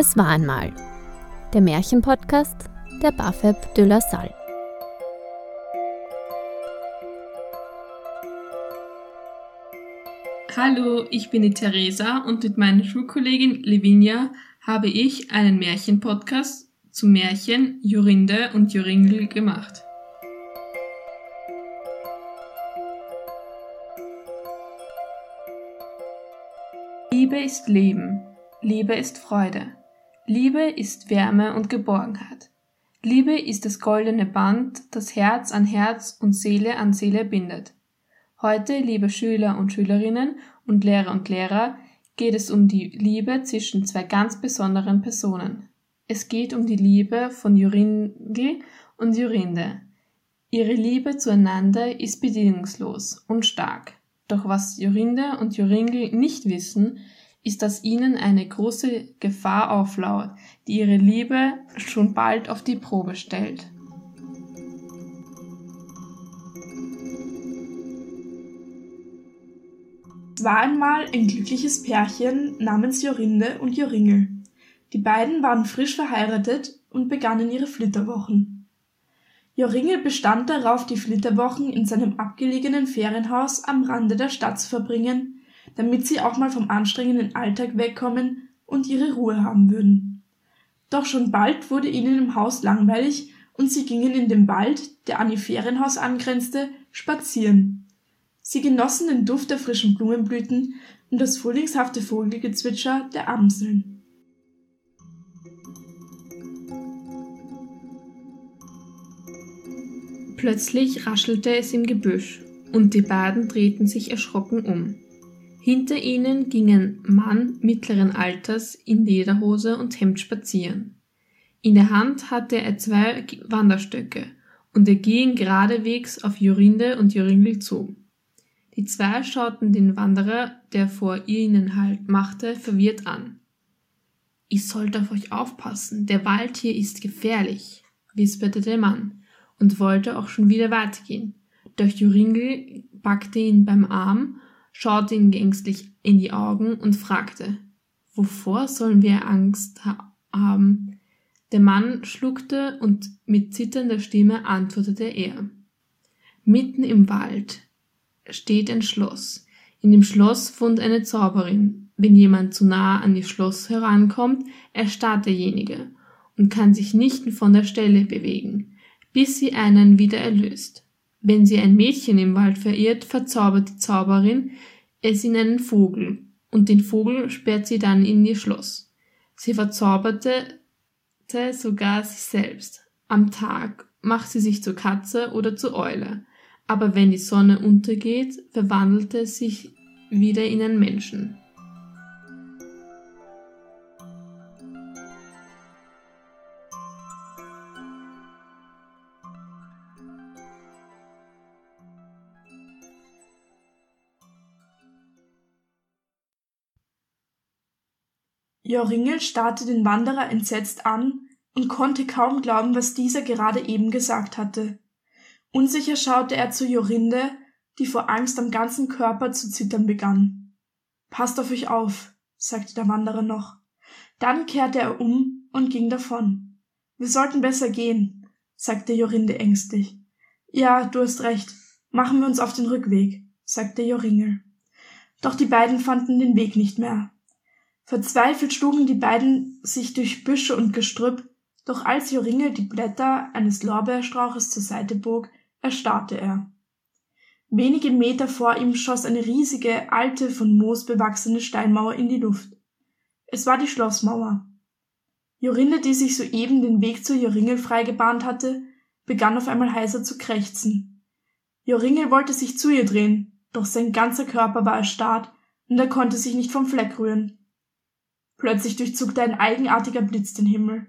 Es war einmal. Der Märchenpodcast der Bafeb de la Salle. Hallo, ich bin die Theresa und mit meiner Schulkollegin Levinia habe ich einen Märchenpodcast zu Märchen Jorinde und Joringel gemacht. Liebe ist Leben, Liebe ist Freude, Liebe ist Wärme und Geborgenheit. Liebe ist das goldene Band, das Herz an Herz und Seele an Seele bindet. Heute, liebe Schüler und Schülerinnen und Lehrer und Lehrer, geht es um die Liebe zwischen zwei ganz besonderen Personen. Es geht um die Liebe von Jorindel und Jorinde. Ihre Liebe zueinander ist bedingungslos und stark. Doch was Jorinde und Joringel nicht wissen, ist, dass ihnen eine große Gefahr auflauert, die ihre Liebe schon bald auf die Probe stellt. Es war einmal ein glückliches Pärchen namens Jorinde und Joringel. Die beiden waren frisch verheiratet und begannen ihre Flitterwochen. Joringel bestand darauf, die Flitterwochen in seinem abgelegenen Ferienhaus am Rande der Stadt zu verbringen, damit sie auch mal vom anstrengenden Alltag wegkommen und ihre Ruhe haben würden. Doch schon bald wurde ihnen im Haus langweilig und sie gingen in den Wald, der an ihr Ferienhaus angrenzte, spazieren. Sie genossen den Duft der frischen Blumenblüten und das frühlingshafte Vogelgezwitscher der Amseln. Plötzlich raschelte es im Gebüsch, und die beiden drehten sich erschrocken um. Hinter ihnen ging ein Mann mittleren Alters in Lederhose und Hemd spazieren. In der Hand hatte er zwei Wanderstöcke und er ging geradewegs auf Jorinde und Joringel zu. Die zwei schauten den Wanderer, der vor ihnen Halt machte, verwirrt an. Ich sollte auf euch aufpassen, der Wald hier ist gefährlich, wisperte der Mann und wollte auch schon wieder weitergehen. Doch Joringel packte ihn beim Arm schaute ihn ängstlich in die Augen und fragte, wovor sollen wir Angst ha haben? Der Mann schluckte und mit zitternder Stimme antwortete er. Mitten im Wald steht ein Schloss. In dem Schloss wohnt eine Zauberin. Wenn jemand zu nah an ihr Schloss herankommt, erstarrt derjenige und kann sich nicht von der Stelle bewegen, bis sie einen wieder erlöst. Wenn sie ein Mädchen im Wald verirrt, verzaubert die Zauberin es in einen Vogel, und den Vogel sperrt sie dann in ihr Schloss. Sie verzauberte sogar sich selbst. Am Tag macht sie sich zur Katze oder zur Eule, aber wenn die Sonne untergeht, verwandelte es sich wieder in einen Menschen. Joringel starrte den Wanderer entsetzt an und konnte kaum glauben, was dieser gerade eben gesagt hatte. Unsicher schaute er zu Jorinde, die vor Angst am ganzen Körper zu zittern begann. Passt auf euch auf, sagte der Wanderer noch. Dann kehrte er um und ging davon. Wir sollten besser gehen, sagte Jorinde ängstlich. Ja, du hast recht. Machen wir uns auf den Rückweg, sagte Joringel. Doch die beiden fanden den Weg nicht mehr. Verzweifelt schlugen die beiden sich durch Büsche und Gestrüpp, doch als Joringel die Blätter eines Lorbeerstrauches zur Seite bog, erstarrte er. Wenige Meter vor ihm schoss eine riesige, alte, von Moos bewachsene Steinmauer in die Luft. Es war die Schlossmauer. Jorinde, die sich soeben den Weg zu Joringel freigebahnt hatte, begann auf einmal heiser zu krächzen. Joringel wollte sich zu ihr drehen, doch sein ganzer Körper war erstarrt und er konnte sich nicht vom Fleck rühren. Plötzlich durchzuckte ein eigenartiger Blitz den Himmel.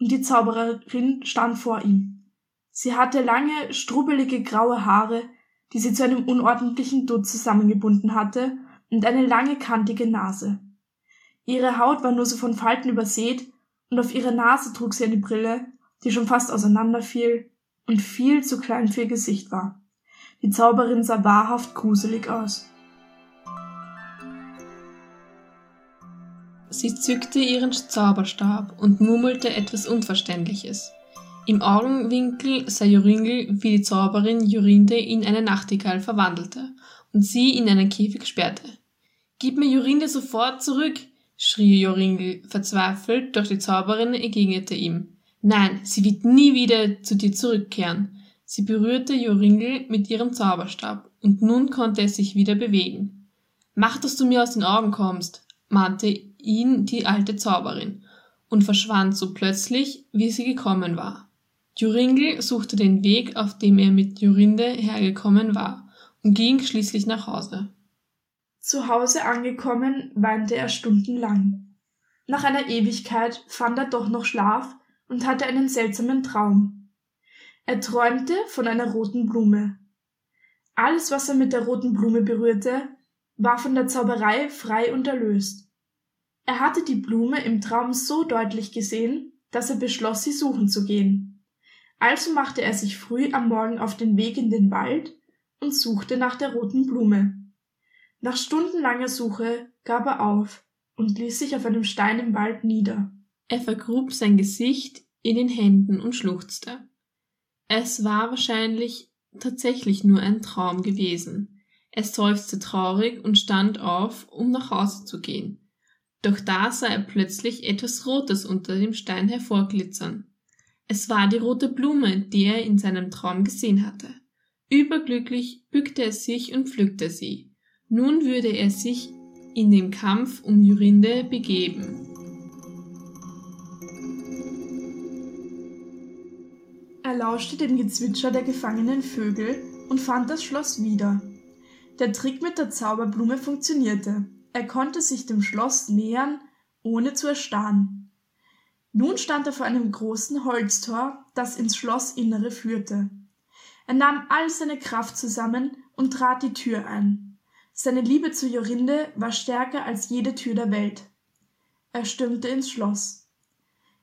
Und die Zaubererin stand vor ihm. Sie hatte lange, strubbelige graue Haare, die sie zu einem unordentlichen Dutt zusammengebunden hatte, und eine lange, kantige Nase. Ihre Haut war nur so von Falten übersät, und auf ihrer Nase trug sie eine Brille, die schon fast auseinanderfiel und viel zu klein für ihr Gesicht war. Die Zauberin sah wahrhaft gruselig aus. Sie zückte ihren Zauberstab und murmelte etwas Unverständliches. Im Augenwinkel sah Joringel, wie die Zauberin Jorinde in eine Nachtigall verwandelte und sie in einen Käfig sperrte. Gib mir Jorinde sofort zurück, schrie Joringel verzweifelt, doch die Zauberin entgegnete ihm. Nein, sie wird nie wieder zu dir zurückkehren. Sie berührte Joringel mit ihrem Zauberstab, und nun konnte er sich wieder bewegen. Mach, dass du mir aus den Augen kommst, mahnte ihn die alte Zauberin und verschwand so plötzlich, wie sie gekommen war. Joringel suchte den Weg, auf dem er mit Jorinde hergekommen war, und ging schließlich nach Hause. Zu Hause angekommen, weinte er stundenlang. Nach einer Ewigkeit fand er doch noch Schlaf und hatte einen seltsamen Traum. Er träumte von einer roten Blume. Alles, was er mit der roten Blume berührte, war von der Zauberei frei und erlöst. Er hatte die Blume im Traum so deutlich gesehen, dass er beschloss, sie suchen zu gehen. Also machte er sich früh am Morgen auf den Weg in den Wald und suchte nach der roten Blume. Nach stundenlanger Suche gab er auf und ließ sich auf einem Stein im Wald nieder. Er vergrub sein Gesicht in den Händen und schluchzte. Es war wahrscheinlich tatsächlich nur ein Traum gewesen. Er seufzte traurig und stand auf, um nach Hause zu gehen. Doch da sah er plötzlich etwas Rotes unter dem Stein hervorglitzern. Es war die rote Blume, die er in seinem Traum gesehen hatte. Überglücklich bückte er sich und pflückte sie. Nun würde er sich in den Kampf um Jorinde begeben. Er lauschte dem Gezwitscher der gefangenen Vögel und fand das Schloss wieder. Der Trick mit der Zauberblume funktionierte. Er konnte sich dem Schloss nähern, ohne zu erstarren. Nun stand er vor einem großen Holztor, das ins Schlossinnere führte. Er nahm all seine Kraft zusammen und trat die Tür ein. Seine Liebe zu Jorinde war stärker als jede Tür der Welt. Er stürmte ins Schloss.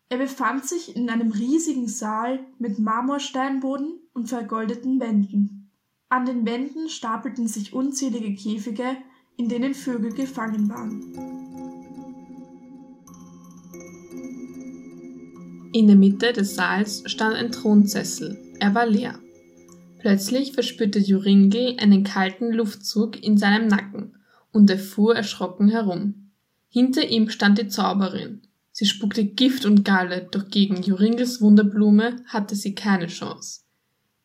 Er befand sich in einem riesigen Saal mit Marmorsteinboden und vergoldeten Wänden. An den Wänden stapelten sich unzählige Käfige in denen Vögel gefangen waren. In der Mitte des Saals stand ein Thronsessel. Er war leer. Plötzlich verspürte Joringel einen kalten Luftzug in seinem Nacken und er fuhr erschrocken herum. Hinter ihm stand die Zauberin. Sie spuckte Gift und Galle, doch gegen Joringels Wunderblume hatte sie keine Chance.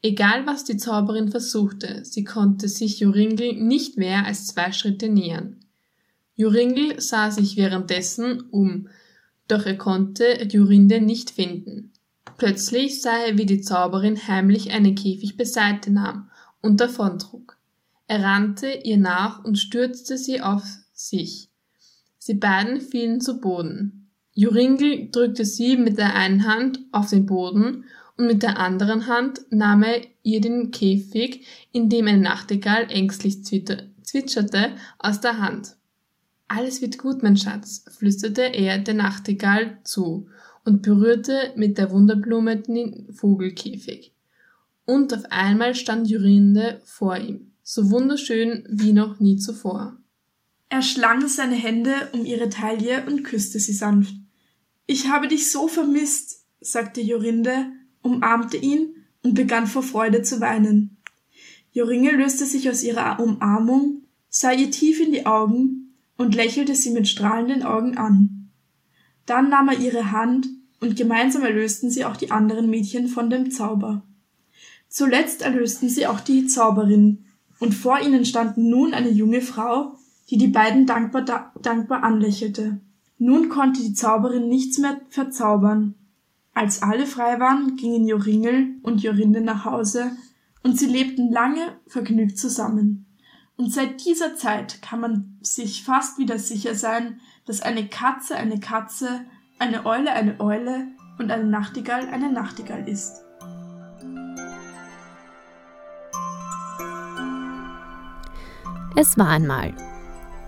Egal was die Zauberin versuchte, sie konnte sich Joringel nicht mehr als zwei Schritte nähern. Joringel sah sich währenddessen um, doch er konnte Jorinde nicht finden. Plötzlich sah er, wie die Zauberin heimlich einen Käfig beiseite nahm und davontrug. Er rannte ihr nach und stürzte sie auf sich. Sie beiden fielen zu Boden. Joringel drückte sie mit der einen Hand auf den Boden und mit der anderen Hand nahm er ihr den Käfig, in dem eine Nachtigall ängstlich zwitscherte, aus der Hand. Alles wird gut, mein Schatz, flüsterte er der Nachtigall zu und berührte mit der Wunderblume den Vogelkäfig. Und auf einmal stand Jorinde vor ihm, so wunderschön wie noch nie zuvor. Er schlang seine Hände um ihre Taille und küsste sie sanft. Ich habe dich so vermisst, sagte Jorinde umarmte ihn und begann vor Freude zu weinen. Joringe löste sich aus ihrer Umarmung, sah ihr tief in die Augen und lächelte sie mit strahlenden Augen an. Dann nahm er ihre Hand und gemeinsam erlösten sie auch die anderen Mädchen von dem Zauber. Zuletzt erlösten sie auch die Zauberin, und vor ihnen stand nun eine junge Frau, die die beiden dankbar, da, dankbar anlächelte. Nun konnte die Zauberin nichts mehr verzaubern, als alle frei waren, gingen Joringel und Jorinde nach Hause und sie lebten lange vergnügt zusammen. Und seit dieser Zeit kann man sich fast wieder sicher sein, dass eine Katze eine Katze, eine Eule eine Eule und eine Nachtigall eine Nachtigall ist. Es war einmal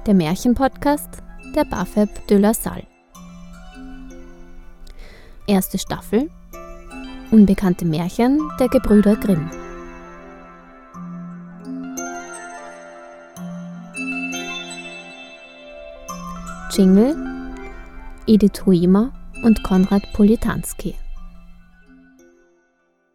der Märchenpodcast der Bafeb de la Salle. Erste Staffel Unbekannte Märchen der Gebrüder Grimm. Jingle Edith Huemer und Konrad Politanski.